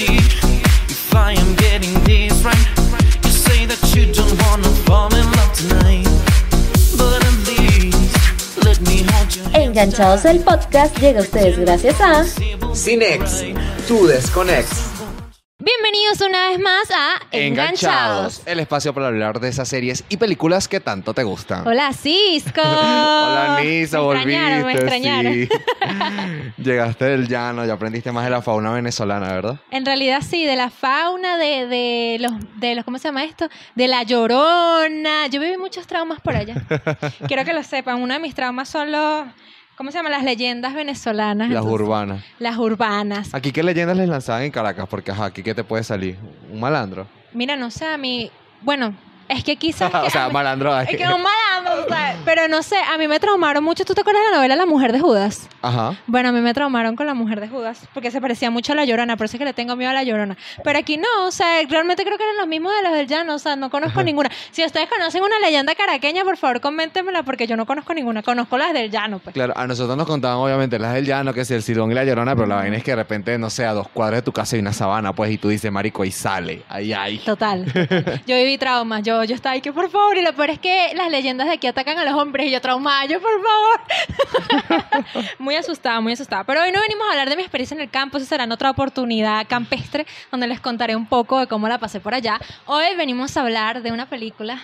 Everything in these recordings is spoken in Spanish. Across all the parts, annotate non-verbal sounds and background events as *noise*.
see if I am getting this right. You say that you don't wanna fall in love tonight, but at least let me hold your hand. Enganchados el podcast llega a ustedes gracias a Cinex, tu desconex. Bienvenidos una vez más a Enganchados. el espacio para hablar de esas series y películas que tanto te gustan. Hola Cisco. *laughs* Hola Nisa, me volviste. me extrañaron. sí. *laughs* Llegaste del llano, ya aprendiste más de la fauna venezolana, ¿verdad? En realidad sí, de la fauna, de, de los, de los, ¿cómo se llama esto? De la llorona. Yo viví muchos traumas por allá. *laughs* Quiero que lo sepan. Uno de mis traumas son los, ¿cómo se llama? Las leyendas venezolanas. Las Entonces, urbanas. Las urbanas. Aquí qué leyendas les lanzaban en Caracas, porque ajá, aquí qué te puede salir, un malandro. Mira, no sé, a mí, bueno, es que quizás... *laughs* o sea, malandro. Es que un malandro, ¿sabes? Pero no sé, a mí me traumaron mucho. ¿Tú te acuerdas de la novela La Mujer de Judas? Ajá. Bueno, a mí me traumaron con La Mujer de Judas porque se parecía mucho a La Llorona, por eso es que le tengo miedo a La Llorona. Pero aquí no, o sea, realmente creo que eran los mismos de los del llano, o sea, no conozco ninguna. Si ustedes conocen una leyenda caraqueña, por favor, coméntemela porque yo no conozco ninguna. Conozco las del llano, pues. Claro, a nosotros nos contaban obviamente las del llano, que es el silbón y la llorona, pero la vaina es que de repente, no sé, a dos cuadras de tu casa hay una sabana, pues, y tú dices, marico, y sale. Ahí, ahí. Total. total. *laughs* Yo viví traumas. Yo, yo estaba ahí que por favor. Y lo peor es que las leyendas de aquí atacan a los hombres y yo traumada. Yo por favor. *laughs* muy asustada, muy asustada. Pero hoy no venimos a hablar de mi experiencia en el campo. Esa será en otra oportunidad campestre donde les contaré un poco de cómo la pasé por allá. Hoy venimos a hablar de una película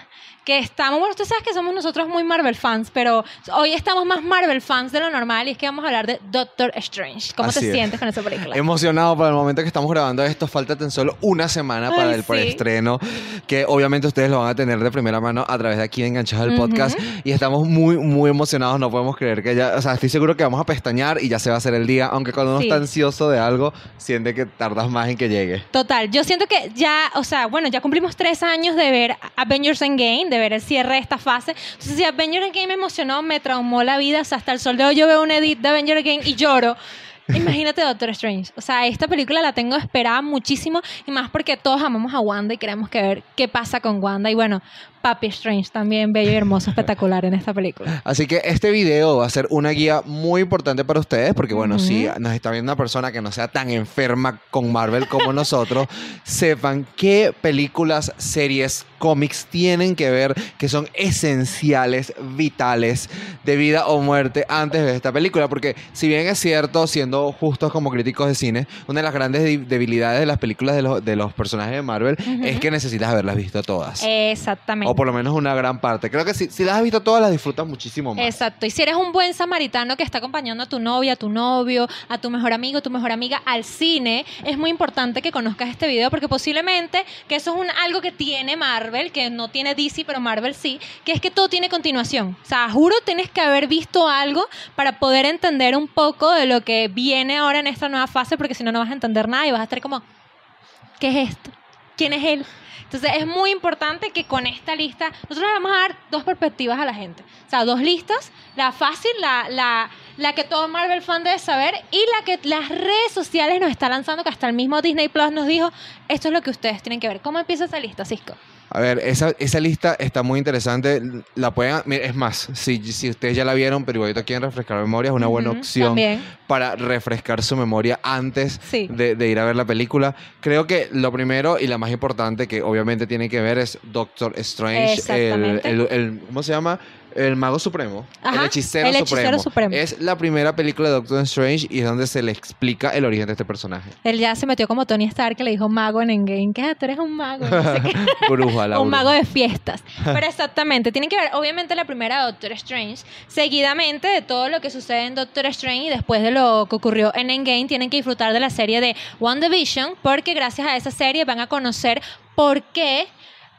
que estamos, bueno, tú sabes que somos nosotros muy Marvel fans, pero hoy estamos más Marvel fans de lo normal y es que vamos a hablar de Doctor Strange. ¿Cómo Así te es. sientes con esa película? Emocionado para el momento que estamos grabando esto. Falta tan solo una semana para Ay, el sí. preestreno, que obviamente ustedes lo van a tener de primera mano a través de aquí de Enganchados del Podcast. Y estamos muy, muy emocionados. No podemos creer que ya, o sea, estoy seguro que vamos a pestañear y ya se va a hacer el día. Aunque cuando uno Sí. está ansioso de algo, siente que tardas más en que llegue. Total, yo siento que ya, o sea, bueno, ya cumplimos tres años de ver Avengers Endgame, de ver el cierre de esta fase. Entonces, si Avengers Endgame me emocionó, me traumó la vida, o sea, hasta el sol de hoy yo veo un edit de Avengers Endgame y lloro. *laughs* Imagínate Doctor Strange. O sea, esta película la tengo esperada muchísimo y más porque todos amamos a Wanda y queremos que ver qué pasa con Wanda. Y bueno, Papi Strange también bello y hermoso, espectacular en esta película. Así que este video va a ser una guía muy importante para ustedes, porque bueno, Ujú. si nos está viendo una persona que no sea tan enferma con Marvel como nosotros, *laughs* sepan qué películas, series, cómics tienen que ver, que son esenciales, vitales, de vida o muerte antes de esta película. Porque si bien es cierto, siendo justos como críticos de cine, una de las grandes de- debilidades de las películas de los, de los personajes de Marvel es que necesitas haberlas visto todas. Exactamente. O por lo menos una gran parte. Creo que si, las has visto todas, las disfrutas muchísimo más. Exacto. Y si eres un buen samaritano que está acompañando a tu novia, a tu novio, a tu mejor amigo, tu mejor amiga al cine, es muy importante que conozcas este video porque posiblemente que eso es un, algo que tiene Marvel, que no tiene DC, pero Marvel sí, que es que todo tiene continuación. O sea, juro tienes que haber visto algo para poder entender un poco de lo que viene ahora en esta nueva fase, porque si no, no vas a entender nada y vas a estar como, ¿qué es esto? ¿Quién es él? Entonces es muy importante que con esta lista nosotros vamos a dar dos perspectivas a la gente. O sea, dos listas, la fácil, la, la, la que todo Marvel fan debe saber y la que las redes sociales nos está lanzando, que hasta el mismo Disney Plus nos dijo, esto es lo que ustedes tienen que ver. ¿Cómo empieza esa lista, Cisco? A ver, esa, esa lista está muy interesante. La pueden, es más, si, si ustedes ya la vieron, pero igualito quieren refrescar memoria, es una buena opción También. para refrescar su memoria antes Sí. de, de ir a ver la película. Creo que lo primero y la más importante que obviamente tiene que ver es Doctor Strange, el, Exactamente. el- el- ¿cómo se llama? El mago supremo, Ajá, el hechicero, el hechicero supremo. supremo. Es la primera película de Doctor Strange y es donde se le explica el origen de este personaje. Él ya se metió como Tony Stark que le dijo mago en Endgame, que ah, tú eres un mago. no sé qué. *laughs* Bruja, la *laughs* un bruja. mago de fiestas. *laughs* Pero exactamente, tienen que ver, obviamente, la primera Doctor Strange, seguidamente de todo lo que sucede en Doctor Strange y después de lo que ocurrió en Endgame, tienen que disfrutar de la serie de WandaVision, porque gracias a esa serie van a conocer por qué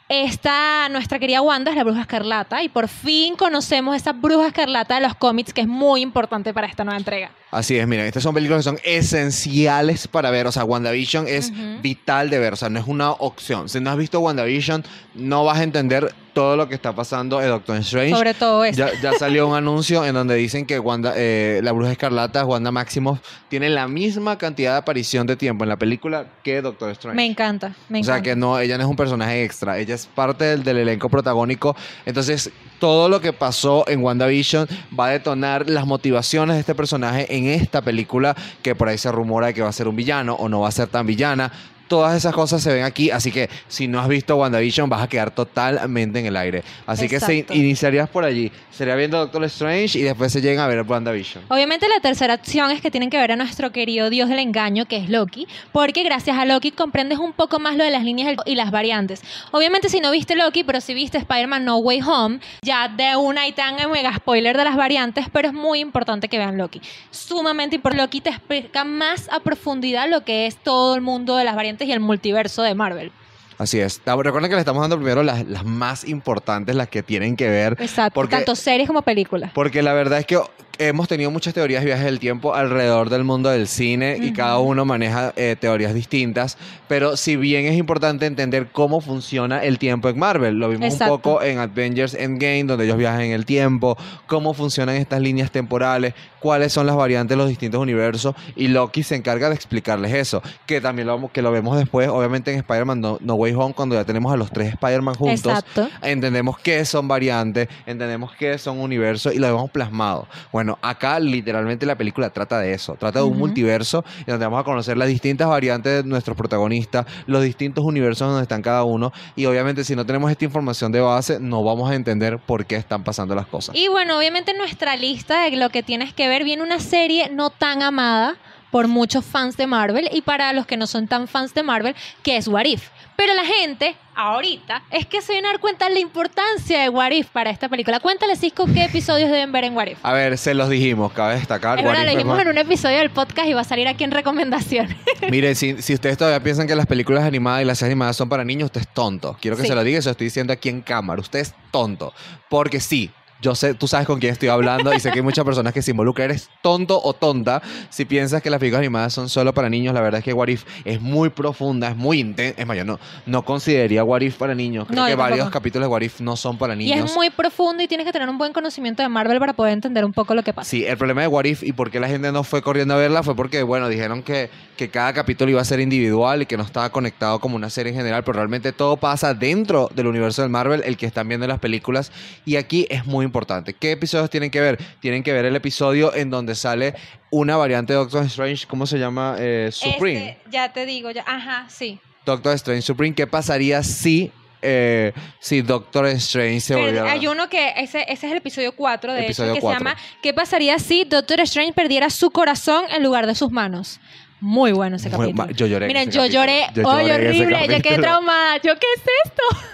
esta, nuestra querida Wanda es la bruja escarlata y por fin conocemos esa bruja escarlata de los cómics que es muy importante para esta nueva entrega. Así es, miren, estas son películas que son esenciales para ver. O sea, WandaVision es vital de ver. O sea, no es una opción. Si no has visto WandaVision, no vas a entender todo lo que está pasando en Doctor Strange. Sobre todo eso. Ya, ya salió un anuncio en donde dicen que Wanda, eh, la bruja escarlata, Wanda Maximoff, tiene la misma cantidad de aparición de tiempo en la película que Doctor Strange. Me encanta, me o sea encanta. que no, ella no es un personaje extra, ella es parte del, del elenco protagónico. Entonces, todo lo que pasó en WandaVision va a detonar las motivaciones de este personaje en esta película que por ahí se rumora que va a ser un villano o no va a ser tan villana. Todas esas cosas se ven aquí, así que si no has visto WandaVision vas a quedar totalmente en el aire. Así que se iniciarías por allí. Sería viendo Doctor Strange y después se llegan a ver WandaVision. Obviamente la tercera opción es que tienen que ver a nuestro querido dios del engaño, que es Loki, porque gracias a Loki comprendes un poco más lo de las líneas y las variantes. Obviamente si no viste Loki, pero si viste Spider-Man No Way Home, ya de una y tan en mega spoiler de las variantes, pero es muy importante que vean Loki. Sumamente importante. Loki te explica más a profundidad lo que es todo el mundo de las variantes y el multiverso de Marvel. Así es. Ta- Recuerden que le estamos dando primero las, las más importantes, las que tienen que ver. Exacto, Porque- tanto series como películas. Porque la verdad es que hemos tenido muchas teorías de viajes del tiempo alrededor del mundo del cine y Ujú. cada uno maneja eh, teorías distintas. Pero si bien es importante entender cómo funciona el tiempo en Marvel, lo vimos Exacto. un poco en Avengers Endgame, donde ellos viajan en el tiempo, cómo funcionan estas líneas temporales, cuáles son las variantes de los distintos universos y Loki se encarga de explicarles eso, que también lo, que lo vemos después, obviamente en Spider-Man no, No Way Home, cuando ya tenemos a los tres Spider-Man juntos Exacto. entendemos qué son variantes, entendemos qué son universos y lo hemos plasmado. Bueno, acá literalmente la película trata de eso, trata de un multiverso en donde vamos a conocer las distintas variantes de nuestros protagonistas, los distintos universos donde están cada uno y obviamente si no tenemos esta información de base no vamos a entender por qué están pasando las cosas. Y bueno, obviamente en nuestra lista de lo que tienes que ver viene una serie no tan amada por muchos fans de Marvel y para los que no son tan fans de Marvel, que es What If. Pero la gente, ahorita, es que se viene a dar cuenta de la importancia de What If para esta película. Cuéntale, Cisco, qué episodios deben ver en What If. A ver, se los dijimos, cabe destacar. Es verdad, lo dijimos en un episodio del podcast y va a salir aquí en recomendaciones. *laughs* Mire, si, si ustedes todavía piensan que las películas animadas y las series animadas son para niños, usted es tonto. Quiero que Sí. se lo diga, eso estoy diciendo aquí en cámara. Usted es tonto. Porque sí, yo sé, tú sabes con quién estoy hablando y sé que hay muchas personas que se involucran. Eres tonto o tonta si piensas que las películas animadas son solo para niños. La verdad es que What If es muy profunda, es muy intensa. Es más, yo no, no consideraría What If para niños. Creo No, que varios tampoco. capítulos de What If no son para y niños. es muy profundo y tienes que tener un buen conocimiento de Marvel para poder entender un poco lo que pasa. Sí, el problema de What If y por qué la gente no fue corriendo a verla fue porque, bueno, dijeron que, que cada capítulo iba a ser individual y que no estaba conectado como una serie en general, pero realmente todo pasa dentro del universo del Marvel, el que están viendo las películas. Y aquí es muy importante. ¿Qué episodios tienen que ver? Tienen que ver el episodio en donde sale una variante de Doctor Strange, ¿cómo se llama? Eh, Supreme. Este, ya te digo, ya, ajá, sí. Doctor Strange Supreme. ¿Qué pasaría si, eh, si Doctor Strange se Pero volviera... hay uno que, ese, ese es el episodio 4, de Episodio hecho, que cuatro. se llama ¿Qué pasaría si Doctor Strange perdiera su corazón en lugar de sus manos? Muy bueno ese capítulo. yo lloré en Miren, yo capítulo. lloré, Yo ¡ay, lloré ese horrible! Yo quedé traumada. ¿Yo qué es esto? *laughs*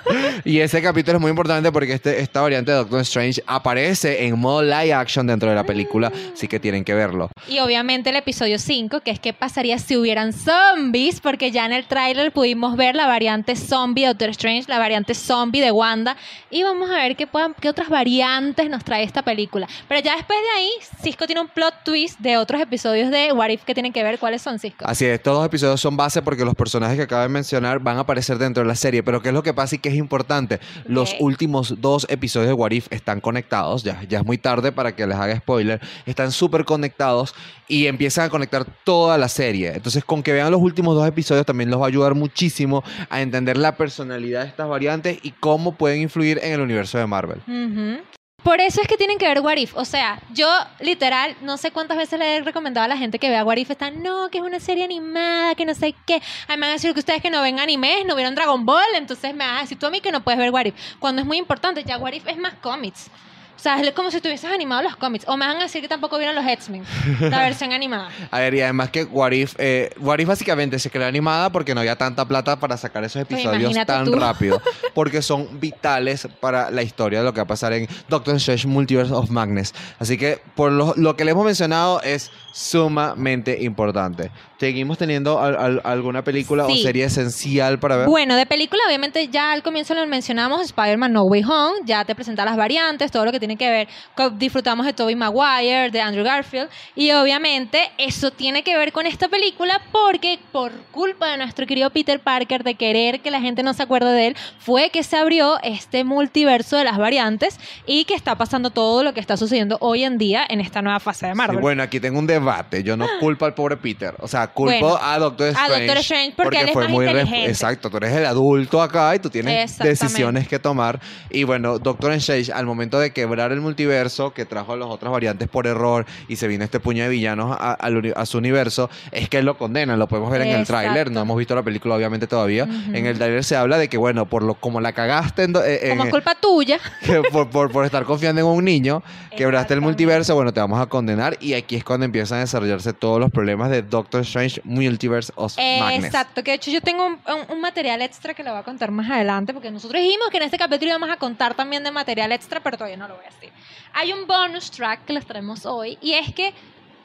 Y ese capítulo es muy importante porque este, esta variante de Doctor Strange aparece en modo live action dentro de la película, así que tienen que verlo. Y obviamente el episodio 5, que es qué pasaría si hubieran zombies, porque ya en el tráiler pudimos ver la variante zombie de Doctor Strange, la variante zombie de Wanda, y vamos a ver qué, puedan, qué otras variantes nos trae esta película. Pero ya después de ahí, Cisco tiene un plot twist de otros episodios de What If que tienen que ver. ¿Cuáles son, Cisco? Así es, todos los episodios son base porque los personajes que acabo de mencionar van a aparecer dentro de la serie, pero ¿qué es lo que pasa y qué es importante? Los últimos dos episodios de What If están conectados, ya, ya es muy tarde para que les haga spoiler, están súper conectados y empiezan a conectar toda la serie. Entonces, con que vean los últimos dos episodios también los va a ayudar muchísimo a entender la personalidad de estas variantes y cómo pueden influir en el universo de Marvel. Por eso es que tienen que ver What If. O sea, yo literal, no sé cuántas veces le he recomendado a la gente que vea What If. Están, no, que es una serie animada, que no sé qué. A mí me van a decir que ustedes que no ven animes, no vieron Dragon Ball, entonces me vas a decir tú a mí que no puedes ver What If. Cuando es muy importante, ya What If es más cómics. O sea, es como si tuvieses animado los cómics. O me van a decir que tampoco vieron los X-Men, la versión *laughs* animada. A ver, y además que What If, eh, What If básicamente se creó animada porque no había tanta plata para sacar esos Pues episodios imagínate tan tú. *laughs* rápido. Porque son vitales para la historia de lo que va a pasar en Doctor Strange Multiverse of Madness. Así que por lo, lo que le hemos mencionado es sumamente importante. ¿Seguimos teniendo al- al- alguna película Sí. o serie esencial para ver? Bueno, de película, obviamente ya al comienzo lo mencionamos, Spider-Man No Way Home, ya te presenta las variantes, todo lo que tiene que ver, con- disfrutamos de Tobey Maguire, de Andrew Garfield, y obviamente eso tiene que ver con esta película porque por culpa de nuestro querido Peter Parker de querer que la gente no se acuerde de él, fue que se abrió este multiverso de las variantes y que está pasando todo lo que está sucediendo hoy en día en esta nueva fase de Sí, Marvel. bueno, aquí tengo un debate. Yo no *gasps* culpo al pobre Peter. O sea, culpo Bueno, a Doctor a Strange. Doctor Strange porque él es más res- inteligente. Exacto, tú eres el adulto acá y tú tienes decisiones que tomar. Y bueno, Doctor Strange, al momento de quebrar el multiverso, que trajo a las otras variantes por error y se vino este puño de villanos a, uni- a su universo, es que él lo condena. Lo podemos ver en el Exacto. tráiler. No hemos visto la película, obviamente, todavía. Ujú. En el tráiler se habla de que, bueno, por lo como la cagaste en, do- eh, Como en- es culpa tuya. *laughs* que por, por, por estar confiando en un niño, quebraste el multiverso, bueno, te vamos a condenar. Y aquí es cuando empiezan a desarrollarse todos los problemas de Doctor Strange Multiverse of Madness. Exacto, que de hecho yo tengo un, un- un material extra que lo voy a contar más adelante, porque nosotros dijimos que en este capítulo íbamos a contar también de material extra, pero todavía no lo voy a decir. Hay un bonus track que les traemos hoy, y es que,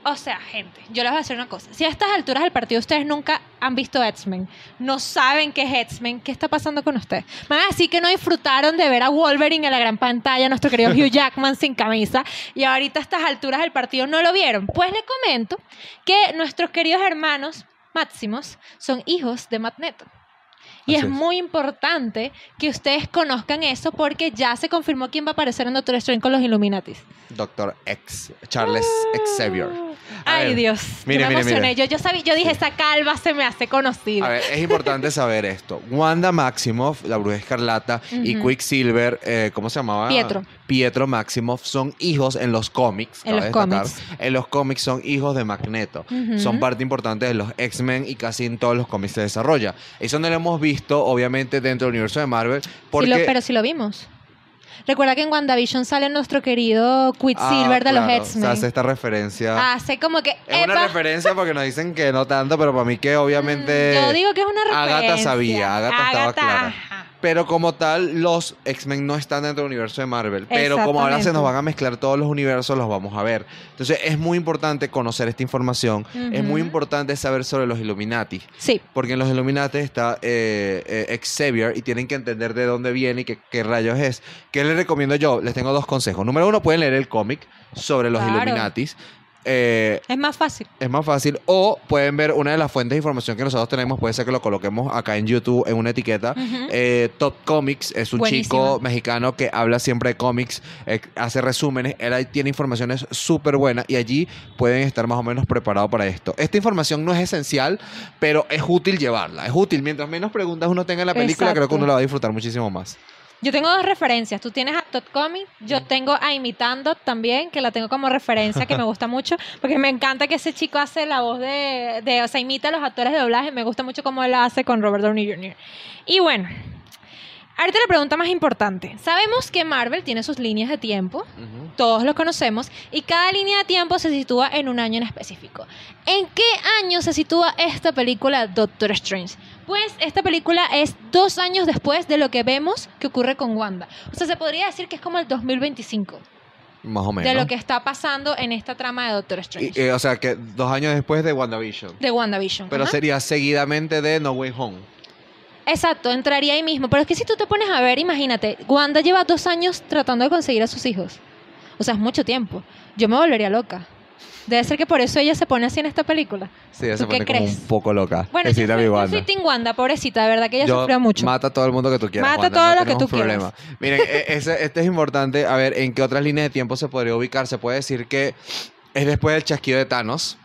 o sea, gente, yo les voy a decir una cosa. Si a estas alturas del partido ustedes nunca han visto X-Men, no saben qué es X-Men, ¿qué está pasando con ustedes? Me van a decir que no disfrutaron de ver a Wolverine en la gran pantalla, nuestro querido Hugh *laughs* Jackman sin camisa, y ahorita a estas alturas del partido no lo vieron. Pues les comento que nuestros queridos hermanos máximos son hijos de Magneto. Y Así es es. muy importante que ustedes conozcan eso porque ya se confirmó quién va a aparecer en Doctor Strange con los Illuminatis. Doctor X, Charles Xavier. Ay, ver, Dios. mire, yo me mire, emocioné. mire. Yo, yo, sabía, yo dije, esa calva se me hace conocida. A ver, es importante saber esto. Wanda Maximoff, la bruja escarlata, y. Quicksilver, eh, ¿cómo se llamaba? Pietro. Pietro Maximoff son hijos en los cómics. En los destacar. cómics. En los cómics son hijos de Magneto. Son parte importante de los X-Men y casi en todos los cómics se desarrolla. Eso no lo hemos visto, obviamente, dentro del universo de Marvel. Porque... Sí lo- pero sí lo vimos. Recuerda que en WandaVision sale nuestro querido Ah, Quicksilver de los claro, X-Men. Hace esta referencia. Hace como que. es una referencia porque nos dicen que no tanto, pero para mí que obviamente... Mm, Yo digo que es una referencia. Agatha sabía, Agatha estaba clara. ajá. Pero como tal, los X-Men no están dentro del universo de Marvel. Pero como ahora se nos van a mezclar todos los universos, los vamos a ver. Entonces es muy importante conocer esta información. Es muy importante saber sobre los Illuminati. Sí. Porque en los Illuminati está eh, eh, Xavier y tienen que entender de dónde viene y qué, qué rayos es. ¿Qué les recomiendo yo? Les tengo dos consejos. Número uno, pueden leer el cómic sobre los Claro. Illuminatis. Eh, Es más fácil. es más fácil. O pueden ver una de las fuentes de información que nosotros tenemos. Puede ser que lo coloquemos acá en YouTube en una etiqueta. Eh, Top Comics es un Buenísimo. chico mexicano que habla siempre de cómics, eh, hace resúmenes. Él ahí tiene informaciones súper buenas y allí pueden estar más o menos preparados para esto. Esta información no es esencial, pero es útil llevarla. Es útil. Mientras menos preguntas uno tenga en la película, creo que uno la va a disfrutar muchísimo más. Yo tengo dos referencias. Tú tienes a Todd Comic, yo tengo a Imitando también, que la tengo como referencia, que me gusta *laughs* mucho, porque me encanta que ese chico hace la voz de, de o sea, imita a los actores de doblaje, me gusta mucho cómo él la hace con Robert Downey Jr. Y bueno, ahorita la pregunta más importante. Sabemos que Marvel tiene sus líneas de tiempo, todos lo conocemos, y cada línea de tiempo se sitúa en un año en específico. ¿En qué año se sitúa esta película Doctor Strange? Pues esta película es dos años después de lo que vemos que ocurre con Wanda. O sea, se podría decir que es como el 2025 Más o menos. de lo que está pasando en esta trama de Doctor Strange. Y, eh, o sea, que dos años después de WandaVision. de WandaVision. Pero ajá. sería seguidamente de No Way Home. Exacto, entraría ahí mismo. Pero es que si tú te pones a ver, imagínate, Wanda lleva dos años tratando de conseguir a sus hijos. O sea, es mucho tiempo. Yo me volvería loca. Debe ser que por eso ella se pone así en esta película. Sí, ella se ¿Tú qué pone como crees? un poco loca. Bueno, Decir yo soy, yo Wanda. soy Team Wanda, pobrecita, de verdad que ella Yo- sufrió mucho. Mata a todo el mundo que tú quieras. Mata a todo no lo que tú problema. Miren, e- ese, este es importante. A ver, ¿en qué otras líneas de tiempo se podría ubicar? Se puede decir que es después del chasquido de Thanos.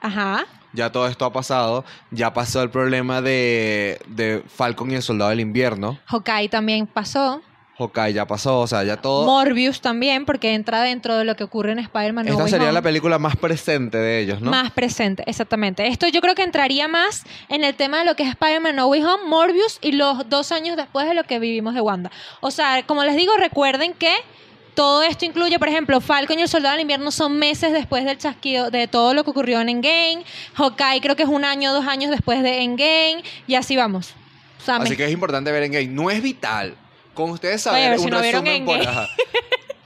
Ajá. Ya todo esto ha pasado. Ya pasó el problema de, de Falcon y el Soldado del Invierno. Hawkeye también pasó. Hawkeye ya pasó. O sea, ya todo. Morbius también, porque entra dentro de lo que ocurre en Spider-Man Esta sería Home. la película más presente de ellos, ¿no? Más presente, exactamente. Esto yo creo que entraría más en el tema de lo que es Spider-Man No Way Home, Morbius y los dos años después de lo que vivimos de Wanda. O sea, como les digo, recuerden que todo esto incluye, por ejemplo, Falcon y el Soldado del Invierno son meses después del chasquido de todo lo que ocurrió en Endgame. Hawkeye creo que es un año, dos años después de Endgame. Y así vamos. O sea, Así me- que es importante ver en Game. No es vital. Con ustedes Oye, saber ver si un no vieron resumen por... Endgame. Ajá.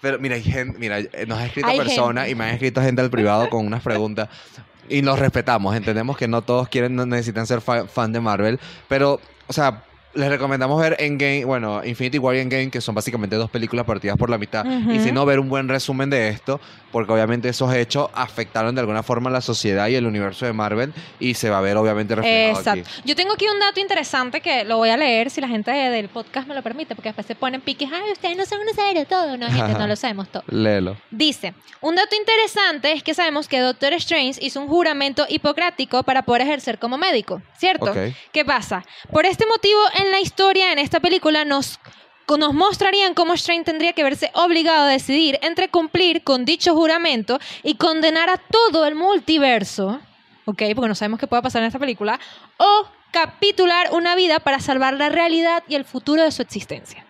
Pero mira, hay gente, mira, eh, nos ha escrito Hay personas y me han escrito gente al privado con unas preguntas. Y nos respetamos, entendemos que no todos quieren, no necesitan ser fa- fan de Marvel. Pero, o sea, les recomendamos ver Endgame, bueno, Infinity War y Endgame, que son básicamente dos películas partidas por la mitad. Y si no, ver un buen resumen de esto, porque obviamente esos hechos afectaron de alguna forma a la sociedad y el universo de Marvel, y se va a ver obviamente reflejado Exacto. aquí. Yo tengo aquí un dato interesante que lo voy a leer si la gente de- del podcast me lo permite, porque después se ponen piques, ay, ustedes no saben saber de todo. No, gente, no lo *laughs* sabemos todo. Léelo. Dice, un dato interesante es que sabemos que Doctor Strange hizo un juramento hipocrático para poder ejercer como médico, ¿cierto? Ok. ¿Qué pasa? Por este motivo, en la historia, en esta película, nos, nos mostrarían cómo Strange tendría que verse obligado a decidir entre cumplir con dicho juramento y condenar a todo el multiverso, ¿ok? Porque no sabemos qué puede pasar en esta película, o capitular una vida para salvar la realidad y el futuro de su existencia.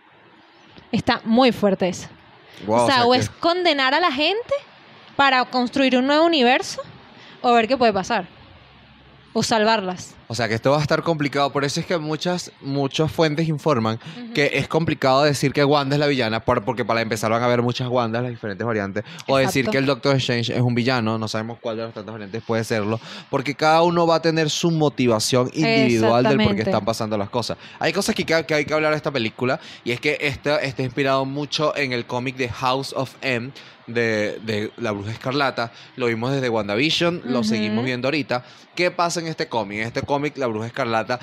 Está muy fuerte eso. Wow, o sea, o que- es condenar a la gente para construir un nuevo universo o ver qué puede pasar. O salvarlas. O sea que esto va a estar complicado. Por eso es que muchas, muchas fuentes informan que es complicado decir que Wanda es la villana, por- porque para empezar van a haber muchas Wandas, las diferentes variantes. O decir que el Doctor Strange es un villano, no sabemos cuál de las tantas variantes puede serlo, porque cada uno va a tener su motivación individual del por qué están pasando las cosas. Hay cosas que, que hay que hablar de esta película, y es que esta está inspirado mucho en el cómic de House of M. De, de La Bruja Escarlata, lo vimos desde WandaVision, lo seguimos viendo ahorita. ¿Qué pasa en este cómic? En este cómic, La Bruja Escarlata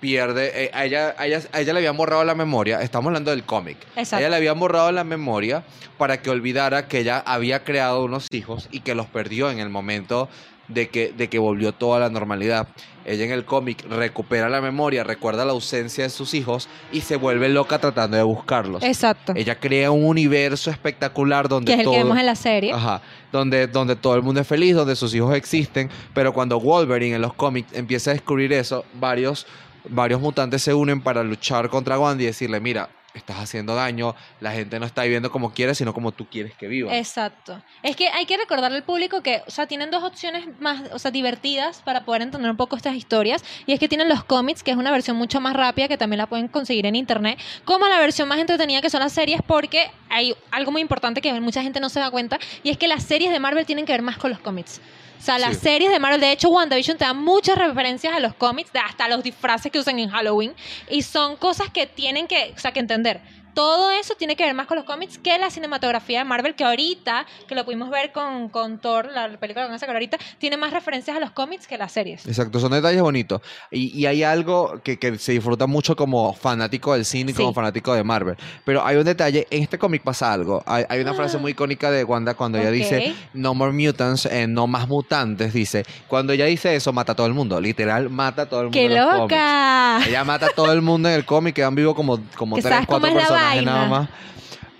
pierde. eh, a, ella, a, ella, a ella le habían borrado la memoria. Estamos hablando del cómic. Exacto. A ella le habían borrado la memoria para que olvidara que ella había creado unos hijos y que los perdió en el momento de que, de que volvió toda la normalidad. Ella en el cómic recupera la memoria, recuerda la ausencia de sus hijos y se vuelve loca tratando de buscarlos. Exacto. Ella crea un universo espectacular donde que es el todo... que vemos en la serie. Ajá, donde, donde todo el mundo es feliz, donde sus hijos existen, pero cuando Wolverine en los cómics empieza a descubrir eso, varios, varios mutantes se unen para luchar contra Wanda y decirle, mira, estás haciendo daño, la gente no está viviendo como quiere, sino como tú quieres que viva. Exacto. Es que hay que recordarle al público que, o sea, tienen dos opciones más, o sea, divertidas para poder entender un poco estas historias. Y es que tienen los cómics, que es una versión mucho más rápida, que también la pueden conseguir en internet, como la versión más entretenida que son las series, porque hay algo muy importante que mucha gente no se da cuenta, y es que las series de Marvel tienen que ver más con los cómics. O sea, las Sí. series de Marvel, de hecho, WandaVision te da muchas referencias a los cómics, hasta los disfraces que usan en Halloween, y son cosas que tienen que, o sea, que entender. Todo eso tiene que ver más con los cómics que la cinematografía de Marvel, que ahorita, que lo pudimos ver con, con Thor, la película que van a sacar ahorita, tiene más referencias a los cómics que las series. Exacto, son detalles bonitos. Y, y hay algo que, que se disfruta mucho como fanático del cine y Sí. como fanático de Marvel. Pero hay un detalle, en este cómic pasa algo. Hay, hay una frase muy icónica de Wanda cuando ella dice, no more mutants, eh, no más mutantes, dice. Cuando ella dice eso, mata a todo el mundo. Literal, mata a todo el mundo. ¡Qué en los cómics. loca! Ella mata a todo el mundo en el cómic, quedan vivos como, como tres, cuatro es personajes nada vaina. más.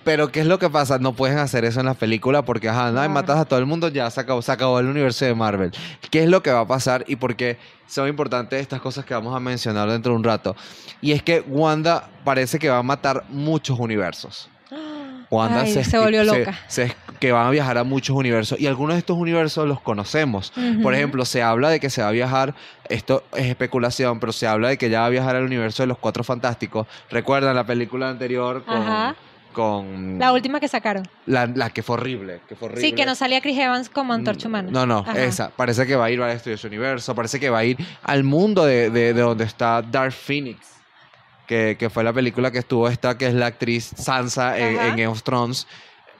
Pero ¿qué es lo que pasa? No pueden hacer eso en la película porque, ajá, Claro. matas a todo el mundo, ya se acabó, se acabó el universo de Marvel. ¿Qué es lo que va a pasar y por qué son importantes estas cosas que vamos a mencionar dentro de un rato? Y es que Wanda parece que va a matar muchos universos. Wanda Ay, se, se volvió loca. se- que van a viajar a muchos universos y algunos de estos universos los conocemos. Por ejemplo, se habla de que se va a viajar, esto es especulación, pero se habla de que ya va a viajar al universo de los Cuatro Fantásticos. ¿Recuerdan la película anterior con, Ajá. con La última que sacaron. la, la que fue horrible? Que fue horrible. Sí, que no salía Chris Evans como antorcha humana. No, no, Ajá. esa. Parece que va a ir a estudiar su universo, parece que va a ir al mundo de, de- de donde está Dark Phoenix. Que, que fue la película que estuvo esta, que es la actriz Sansa en, en Game of Thrones.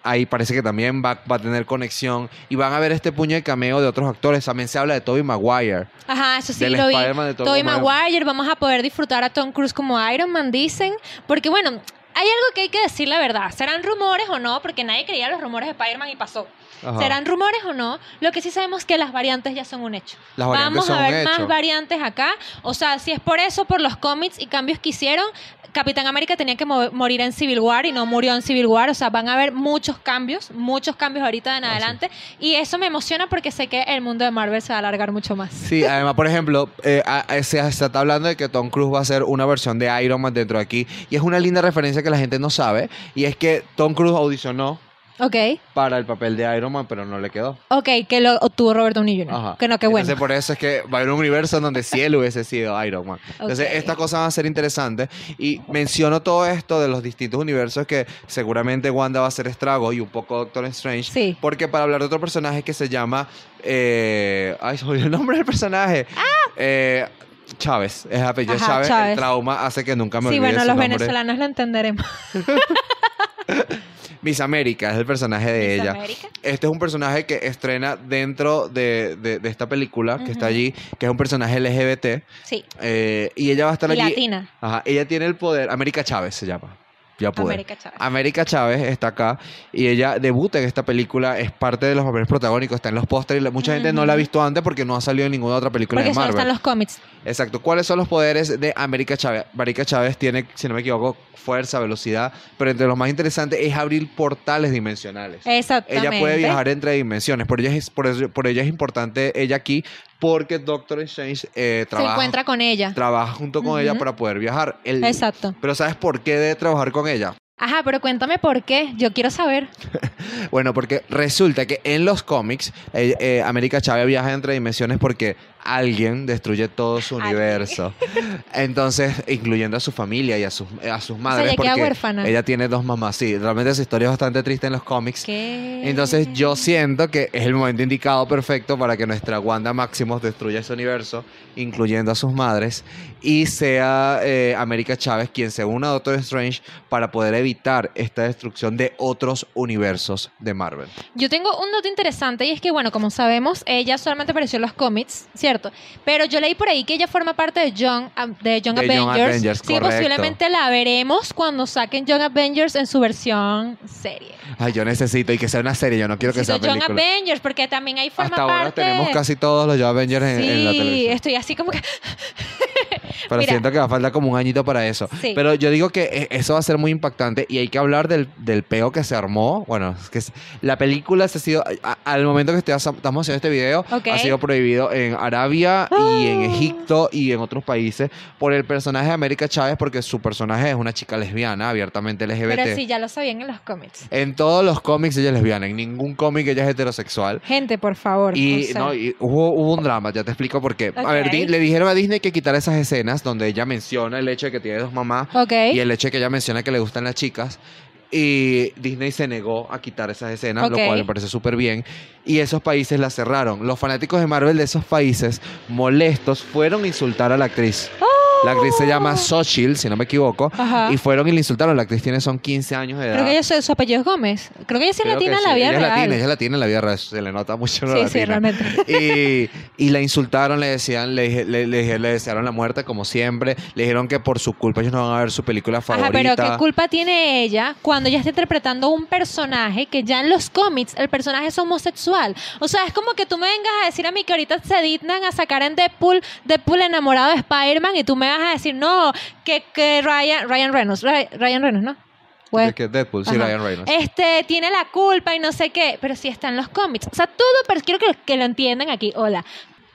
Ahí parece que también va, va a tener conexión. Y van a ver este puño de cameo de otros actores. También se habla de Tobey Maguire. Ajá, eso sí del lo vi. De Tobey. Maguire, vamos a poder disfrutar a Tom Cruise como Iron Man, dicen. Porque bueno, hay algo que hay que decir la verdad. ¿Serán rumores o no? Porque nadie creía los rumores de Spider-Man y pasó. Ajá. ¿Serán rumores o no? Lo que sí sabemos es que las variantes ya son un hecho. Las Vamos a ver más variantes acá. O sea, si es por eso, por los cómics y cambios que hicieron, Capitán América tenía que mo- morir en Civil War y no murió en Civil War. O sea, van a haber muchos cambios, muchos cambios ahorita en Ah, sí. adelante. Y eso me emociona porque sé que el mundo de Marvel se va a alargar mucho más. Sí, además, por ejemplo, eh, se, se está hablando de que Tom Cruise va a ser una versión de Iron Man dentro de aquí. Y es una linda referencia que la gente no sabe. Y es que Tom Cruise audicionó Ok. para el papel de Iron Man, pero no le quedó. Ok, que lo obtuvo Robert Downey Jr. Ajá. Que no, qué bueno. Entonces, por eso es que va a haber un universo en donde sí él hubiese sido Iron Man. Entonces, estas cosas van a ser interesantes. Y menciono todo esto de los distintos universos que seguramente Wanda va a hacer estrago y un poco Doctor Strange. Sí. Porque para hablar de otro personaje que se llama. eh, ay, se el nombre del personaje. Ah. Eh, Chávez, es apellido Ajá, Chávez. Chávez. El trauma hace que nunca me Sí, olvide bueno, su los nombre. venezolanos lo entenderemos. *laughs* Miss América es el personaje de Miss ella. América. Este es un personaje que estrena dentro de, de- de esta película que está allí, que es un personaje LGBT. Sí, eh, y ella va a estar y allí. latina. Ajá, ella tiene el poder. América Chávez se llama. Ya pude. América Chávez. América Chávez está acá y ella debuta en esta película, es parte de los papeles protagónicos, está en los pósteres. Mucha gente no la ha visto antes porque no ha salido en ninguna otra película Porque de Marvel. están los cómics. Exacto. ¿Cuáles son los poderes de América Chávez? América Chávez tiene, si no me equivoco, fuerza, velocidad, pero entre los más interesantes es abrir portales dimensionales. Exactamente. Ella puede viajar entre dimensiones. Por ella es, por por ella es importante ella aquí porque Doctor Strange eh, Se trabaja, encuentra con ella. trabaja junto con ella para poder viajar. El- Exacto. Pero ¿sabes por qué debe trabajar con ella? Ajá, pero cuéntame por qué. Yo quiero saber. *laughs* Bueno, porque resulta que en los cómics eh, eh, América Chávez viaja entre dimensiones porque alguien destruye todo su universo. *laughs* Entonces, incluyendo a su familia y a sus, a sus madres. ella queda porque huérfana. Ella tiene dos mamás. Sí, realmente esa historia es bastante triste en los cómics. ¿Qué? Entonces yo siento que es el momento indicado perfecto para que nuestra Wanda Maximus destruya ese universo, incluyendo a sus madres, y sea eh, América Chávez quien se una a Doctor Strange para poder evitar esta destrucción de otros universos de Marvel. Yo tengo un dato interesante y es que, bueno, como sabemos, ella solamente apareció en los cómics, ¿cierto? Pero yo leí por ahí que ella forma parte de Young, um, de Young De Young Avengers. Avengers, sí, posiblemente la veremos cuando saquen Young Avengers en su versión serie. Ay, yo necesito y que sea una serie, yo no quiero que sea Necesito Young película. Avengers, porque también ahí forma Hasta ahora parte... tenemos casi todos los Young Avengers en, sí, en la televisión. estoy así como que... Pero Mira. siento que va a faltar como un añito para eso. Sí. Pero yo digo que eh, eso va a ser muy impactante y hay que hablar del, del peo que se armó. Bueno, es que es- la película se ha sido, a- al momento que estoy- estamos haciendo este video, Ok. ha sido prohibido en Arabia y en Ah. Egipto y en otros países por el personaje de América Chávez porque su personaje es una chica lesbiana, abiertamente LGBT. Pero sí, ya lo sabían en los cómics. En todos los cómics ella es lesbiana, en ningún cómic ella es heterosexual. Gente, por favor. Y, o sea, no, y hubo, hubo un drama, ya te explico por qué. A ver, di- le dijeron a Disney que quitara esas escenas donde ella menciona el hecho de que tiene dos mamás Ok. y el hecho de que ella menciona que le gustan las chicas. Y Disney se negó a quitar esas escenas, lo cual me parece súper bien. Y esos países las cerraron. Los fanáticos de Marvel de esos países, molestos, fueron a insultar a la actriz. La actriz se llama Xochitl, si no me equivoco. Ajá. Y fueron y le insultaron. La actriz tiene son 15 años de edad. Creo que ella, su, su apellido es Gómez. Creo que ella sí es Creo latina en sí. la vida ella real. es latina, ella es latina en la vida real. Se le nota mucho Sí, sí, latina. realmente. Y, y la insultaron, le decían, le, le, le desearon la muerte como siempre. Le dijeron que por su culpa ellos no van a ver su película favorita. Ajá, pero ¿qué culpa tiene ella cuando ella está interpretando un personaje que ya en los cómics el personaje es homosexual? O sea, es como que tú me vengas a decir a mí que ahorita se dignan a sacar en Deadpool, Deadpool enamorado de Spider-Man y tú me vas a decir, no, que, que Ryan, Ryan Reynolds, Ry- Ryan Reynolds, ¿no? Pues, De que Deadpool, sí. Ryan Reynolds. Este tiene la culpa y no sé qué, pero sí está en los cómics. O sea, todo, pero quiero que, que lo entiendan aquí. Hola.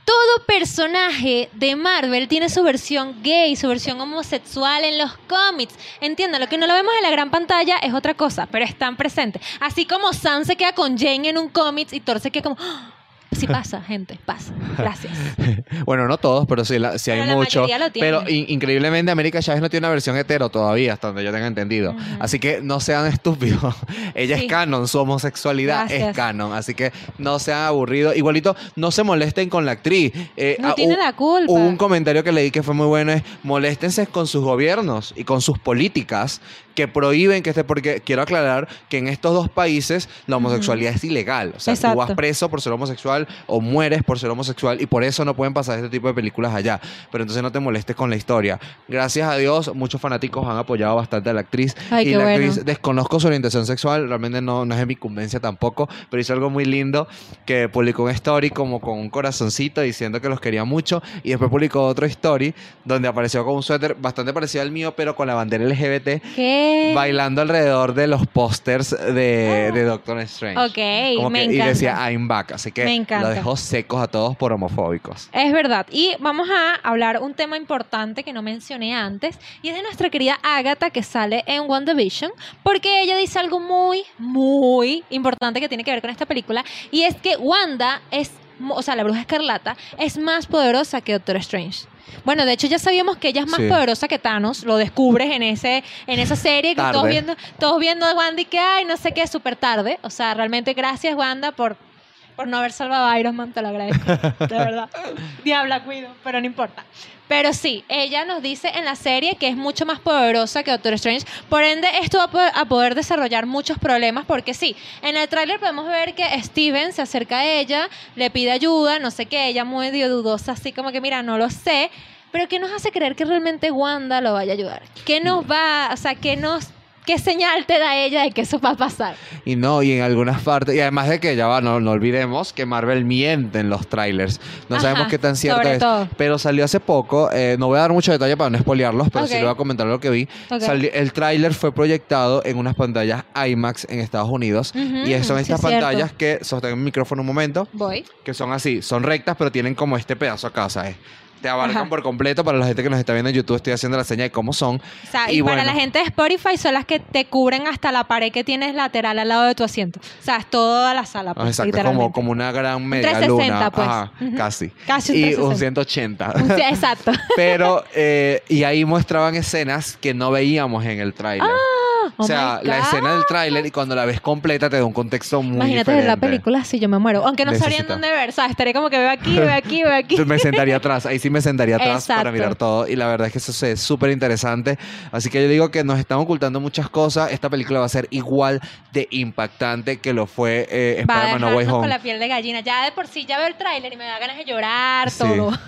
Todo personaje de Marvel tiene su versión gay, su versión homosexual en los cómics. Entiendan, lo que no lo vemos en la gran pantalla es otra cosa, pero están presentes. Así como Sam se queda con Jane en un cómic y Thor se queda como. ¡Ah! Sí pasa, gente, pasa. Gracias. *laughs* Bueno, no todos, pero sí, la- sí hay Pero la mucho. mayoría lo tienen. Pero in- increíblemente América Chávez no tiene una versión hetero todavía, hasta donde yo tenga entendido. Así que no sean estúpidos. *laughs* Ella Sí. es canon, su homosexualidad es canon. Así que no sean aburridos. Igualito, no se molesten con la actriz. Eh, No ah, tiene la culpa. Hubo un comentario que leí que fue muy bueno, es moléstense con sus gobiernos y con sus políticas que prohíben que esté, porque quiero aclarar que en estos dos países la homosexualidad es ilegal. O sea, tú vas preso por ser homosexual o mueres por ser homosexual y por eso no pueden pasar este tipo de películas allá. Pero entonces no te molestes con la historia. Gracias a Dios, muchos fanáticos han apoyado bastante a la actriz. Ay, y la bueno. actriz, desconozco su orientación sexual, realmente no, no es de mi incumbencia tampoco, pero hizo algo muy lindo que publicó un story como con un corazoncito diciendo que los quería mucho y después publicó otro story donde apareció con un suéter bastante parecido al mío, pero con la bandera LGBT. ¿Qué? Bailando alrededor de los pósters de, Ah. de Doctor Strange. Ok, Como me que- y encanta. decía I'm back, así que Me lo encanta. dejó secos a todos por homofóbicos. Es verdad. Y vamos a hablar un tema importante que no mencioné antes. Y es de nuestra querida Agatha que sale en WandaVision. Porque ella dice algo muy, muy importante que tiene que ver con esta película. Y es que Wanda es, o sea, la bruja escarlata, es más poderosa que Doctor Strange. Bueno, de hecho ya sabíamos que ella es más Sí. poderosa que Thanos, lo descubres en ese en esa serie que todos Tarde. viendo todos viendo a Wanda y que ay, no sé qué, súper tarde, o sea, realmente gracias Wanda por por no haber salvado a Iron Man, te lo agradezco. De verdad. *laughs* Diabla, cuido, pero no importa. Pero sí, ella nos dice en la serie que es mucho más poderosa que Doctor Strange. Por ende, esto va a poder, a poder desarrollar muchos problemas porque sí, en el tráiler podemos ver que Steven se acerca a ella, le pide ayuda, no sé qué, ella medio dudosa, así como que mira, no lo sé. Pero ¿qué nos hace creer que realmente Wanda lo vaya a ayudar? ¿Qué nos va, o sea, qué nos... ¿Qué señal te da ella de que eso va a pasar? Y no, y en algunas partes, y además de que ya va, no, no olvidemos que Marvel miente en los trailers. No Ajá, sabemos qué tan cierto es. todo. Pero salió hace poco, eh, no voy a dar mucho detalle para no spoilearlos, pero sí Ok. le voy a comentar lo que vi. Ok. Sali- el tráiler fue proyectado en unas pantallas IMAX en Estados Unidos. Ujú, y son sí, estas es cierto. pantallas que sostengo el micrófono un momento, Voy. que son así, son rectas, pero tienen como este pedazo acá, ¿sabes? Te abarcan Ajá. por completo. Para la gente que nos está viendo en YouTube, estoy haciendo la seña de cómo son. O sea, y, Y para bueno. la gente de Spotify son las que te cubren hasta la pared que tienes lateral al lado de tu asiento. O sea, es toda la sala. Ah, Pues, Exacto, como, como una gran media 360, luna. pues. Ajá, casi. Casi un y 360. un 180. Sí, exacto. *laughs* Pero, eh, y ahí mostraban escenas que no veíamos en el tráiler. Oh o sea, my la escena del tráiler y cuando la ves completa te da un contexto muy Imagínate diferente. la película así, yo me muero. Aunque no sabrían Necesita. dónde ver, ¿sabes? Estaré como que veo aquí, veo aquí, veo aquí. Me sentaría *laughs* atrás, ahí sí me sentaría atrás para mirar todo y la verdad es que eso es súper interesante. Así que yo digo que nos están ocultando muchas cosas. Esta película va a ser igual de impactante que lo fue eh, Spider-Man No Way Home. con la piel de gallina. Ya de por sí ya veo el tráiler y me da ganas de llorar, Sí. todo. *laughs*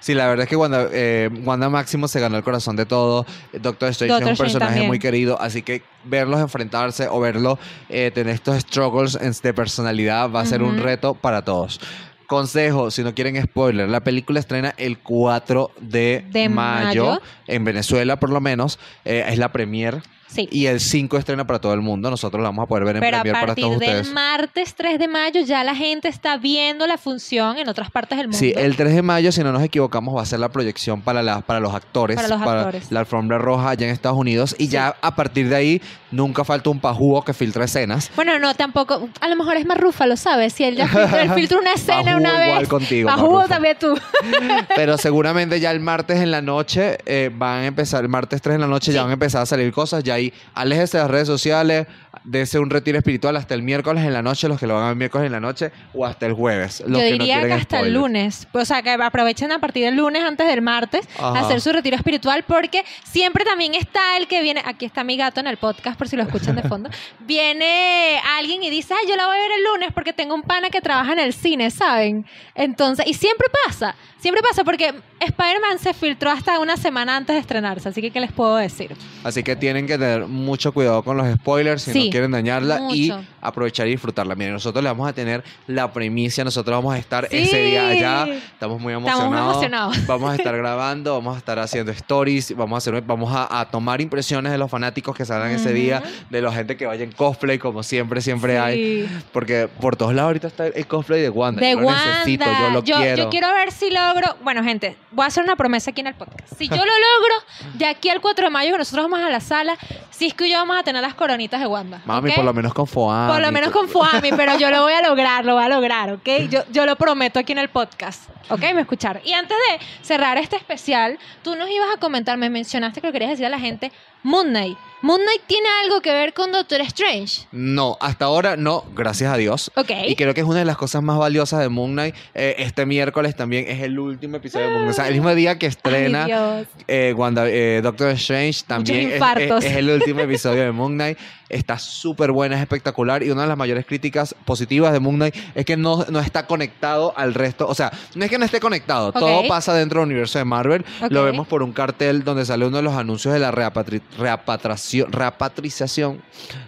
Sí, la verdad es que Wanda, eh, Wanda Máximo se ganó el corazón de todo. Doctor Strange Doctor es un personaje también. muy querido, así que verlos enfrentarse o verlo eh, tener estos struggles en- de personalidad va a ser un reto para todos. Consejo, si no quieren spoiler, la película estrena el 4 de, De mayo, mayo. en Venezuela por lo menos, eh, es la premier Sí. y el 5 estrena para todo el mundo, nosotros la vamos a poder ver en Pero a premier para partir todos del ustedes. martes 3 de mayo ya la gente está viendo la función en otras partes del mundo. Sí, el 3 de mayo, si no nos equivocamos, va a ser la proyección para, la, para los actores, Para los actores. la alfombra roja allá en Estados Unidos. Y ya a partir de ahí, nunca falta un pajúo que filtra escenas. Bueno, no, tampoco. A lo mejor es más Rúfalo, ¿sabes? Si él ya filtra, él filtra una escena una igual vez. contigo, Bajú Marrufo. también tú. *laughs* Pero seguramente ya el martes en la noche eh, van a empezar, el martes 3 en la noche ya van a empezar a salir cosas. Ya ahí, aléjese de las redes sociales, dése un retiro espiritual hasta el miércoles en la noche, los que lo van a ver miércoles en la noche, o hasta el jueves. Los Yo que no diría que quieren hasta el spoilers. lunes. O sea, que aprovechen a partir del lunes antes del martes a Ajá. hacer su retiro espiritual porque siempre también está el que viene, aquí está mi gato en el podcast por si lo escuchan de fondo, *laughs* viene alguien y dice, ay, yo la voy a ver el lunes porque tengo un pana que trabaja en el cine, ¿saben? Entonces, y siempre pasa, siempre pasa porque Spider-Man se filtró hasta una semana antes de estrenarse, así que ¿qué les puedo decir? Así que tienen que tener mucho cuidado con los spoilers si Sí, no quieren dañarla y aprovechar y disfrutarla. Miren, nosotros le vamos a tener la primicia, nosotros vamos a estar Sí. ese día allá, estamos muy Estamos emocionados. emocionados. *laughs* Vamos a estar grabando, vamos a estar haciendo stories, vamos a hacer, vamos a, a tomar impresiones de los fanáticos que salgan ese día, de la gente que vaya en cosplay, como siempre, siempre hay. Porque por todos lados ahorita está el cosplay de Wanda. De yo lo Wanda. necesito, yo lo quiero. yo quiero ver si logro. Bueno, gente, voy a hacer una promesa aquí en el podcast. Si yo lo logro, de aquí al 4 de mayo, que nosotros vamos a la sala, Cisco y yo vamos a tener las coronitas de Wanda. Mami, por lo menos con Foami. Por lo menos con Fuami, pero yo lo voy a lograr, lo voy a lograr, ¿ok? Yo, yo lo prometo aquí en el podcast, ¿ok? Me escucharon. Y antes de cerrar este especial, tú nos ibas a comentar, me mencionaste que lo querías decir a la gente, Moon Knight. Moon Knight tiene algo que ver con Doctor Strange, No, hasta ahora no, gracias a Dios. ¿ok? Y creo que es una de las cosas más valiosas de Moon Knight. Eh, este miércoles también es el último episodio de Moon Knight. O sea, el mismo día que estrena Ay, eh, Wanda- eh, Doctor Strange también es, es- es el último episodio de Moon Knight. Está súper buena, es espectacular. Y una de las mayores críticas positivas de Moon Knight es que no, no está conectado al resto. O sea, no es que no esté conectado. Todo pasa dentro del universo de Marvel. Lo vemos por un cartel donde sale uno de los anuncios de la reapatri- reapatriación. Repatrización.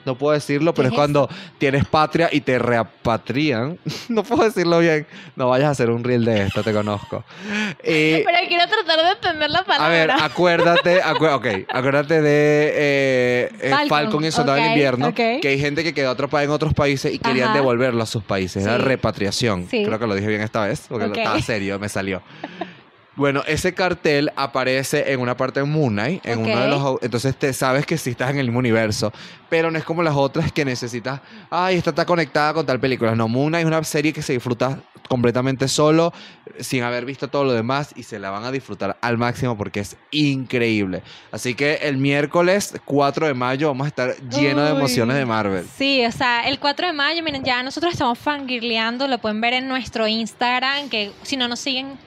No puedo decirlo, pero ¿Qué es es cuando tienes patria y te reapatrían. *laughs* no puedo decirlo bien. No vayas a hacer un reel de esto, te conozco. *laughs* Y- Pero quiero tratar de entender la palabra. a ver, acuérdate, acu- ok, acuérdate de eh, eh, Falcon, Falcon, y el Soldado ok, del Invierno, que hay gente que quedó atrapada en otros países y querían Ajá. devolverlo a sus países. Era Sí. repatriación. Sí. Creo que lo dije bien esta vez, porque estaba *laughs* serio, me salió. Bueno, ese cartel aparece en una parte de Moon Knight, en uno de los... Entonces te sabes que sí estás en el mismo universo, pero no es como las otras que necesitas, ay, esta está conectada con tal película. No, Moon Knight es una serie que se disfruta completamente solo, sin haber visto todo lo demás, y se la van a disfrutar al máximo porque es increíble. Así que el miércoles 4 de mayo vamos a estar llenos de emociones de Marvel. Sí, o sea, el 4 de mayo, miren, ya nosotros estamos fangirleando, lo pueden ver en nuestro Instagram, que si no nos siguen,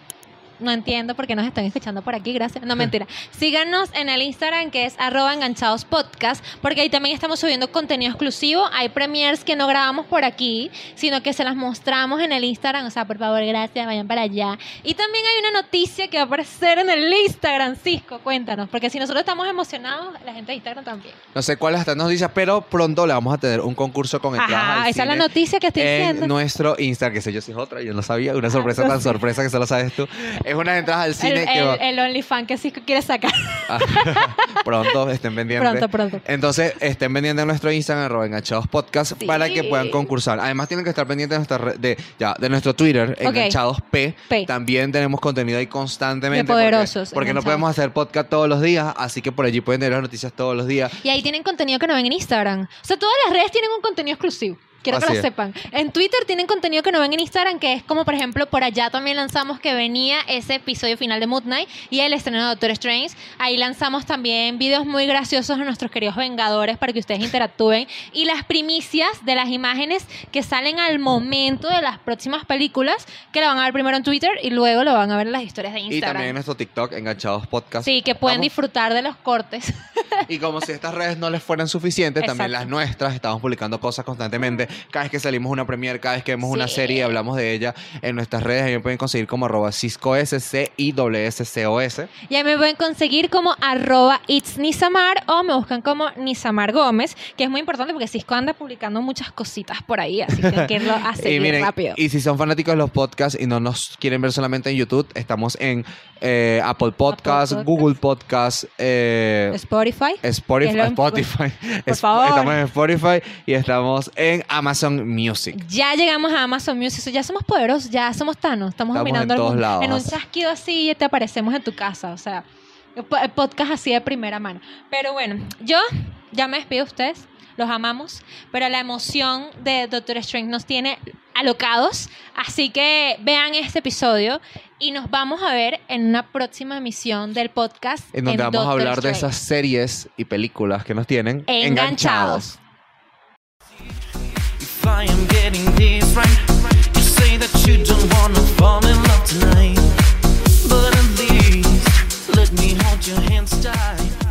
no entiendo por qué nos están escuchando por aquí, gracias. No, mentira. Síganos en el Instagram que es arroba enganchados podcast, porque ahí también estamos subiendo contenido exclusivo. Hay premiers que no grabamos por aquí, sino que se las mostramos en el Instagram. O sea, por favor, gracias, vayan para allá. Y también hay una noticia que va a aparecer en el Instagram, Cisco, cuéntanos, porque si nosotros estamos emocionados, la gente de Instagram también. No sé cuáles estas noticias, pero pronto le vamos a tener un concurso con entradas Ajá, al esa es la cine noticia que estoy en diciendo. nuestro Instagram, que sé yo si es otra, yo no sabía, una sorpresa tan sorpresa que solo sabes tú. Es unas entradas al cine el, que va- el, el OnlyFans que Cisco quiere sacar. *laughs* pronto estén pendientes. pronto, pronto. Entonces, estén pendientes en nuestro Instagram, arroba enganchados podcast, Sí. para que puedan concursar. Además, tienen que estar pendientes de, nuestra red- de, ya, de nuestro Twitter, enganchados P. P. También tenemos contenido ahí constantemente. De poderosos, Porque, porque no podemos hacer podcast todos los días, así que por allí pueden tener las noticias todos los días. Y ahí tienen contenido que no ven en Instagram. O sea, todas las redes tienen un contenido exclusivo. Quiero que lo es. sepan. En Twitter tienen contenido que no ven en Instagram, que es como, por ejemplo, por allá también lanzamos que venía ese episodio final de Mood Knight y el estreno de Doctor Strange. Ahí lanzamos también videos muy graciosos de nuestros queridos Vengadores para que ustedes interactúen. Y las primicias de las imágenes que salen al momento de las próximas películas, que lo van a ver primero en Twitter y luego lo van a ver en las historias de Y Instagram. también en nuestro TikTok, enganchados podcast. Sí, que pueden disfrutar de los cortes. Y como si estas redes no les fueran suficientes, también Exacto. las nuestras, estamos publicando cosas constantemente. Cada vez que salimos una premiere, cada vez que vemos una serie y hablamos de ella en nuestras redes, ahí me pueden conseguir como arroba Cisco S, C I W S C O S. Y ahí me pueden conseguir como arroba it's Nisamar o me buscan como Nisamar Gómez, que es muy importante porque Cisco anda publicando muchas cositas por ahí, así que que a *laughs* y miren, rápido. y si son fanáticos de los podcasts y no nos quieren ver solamente en YouTube, estamos en eh, Apple Podcasts, Podcast. Google Podcasts, eh, Spotify. Spotify, lo- Spotify. *laughs* Por favor. Estamos en Spotify y estamos en Amazon Music. Ya llegamos a Amazon Music, ya somos poderosos, ya somos Thanos, estamos, Estamos dominando en el todos mundo. lados. En un chasquido así y te aparecemos en tu casa, o sea, el po- el podcast así de primera mano. Pero bueno, yo ya me despido de ustedes, los amamos, pero la emoción de Doctor Strange nos tiene alocados, así que vean este episodio y nos vamos a ver en una próxima emisión del podcast. En donde vamos a Doctor hablar de Strange. esas series y películas que nos tienen Enganchados. I am getting this right, you say that you don't wanna fall in love tonight. But at least let me hold your hands tight.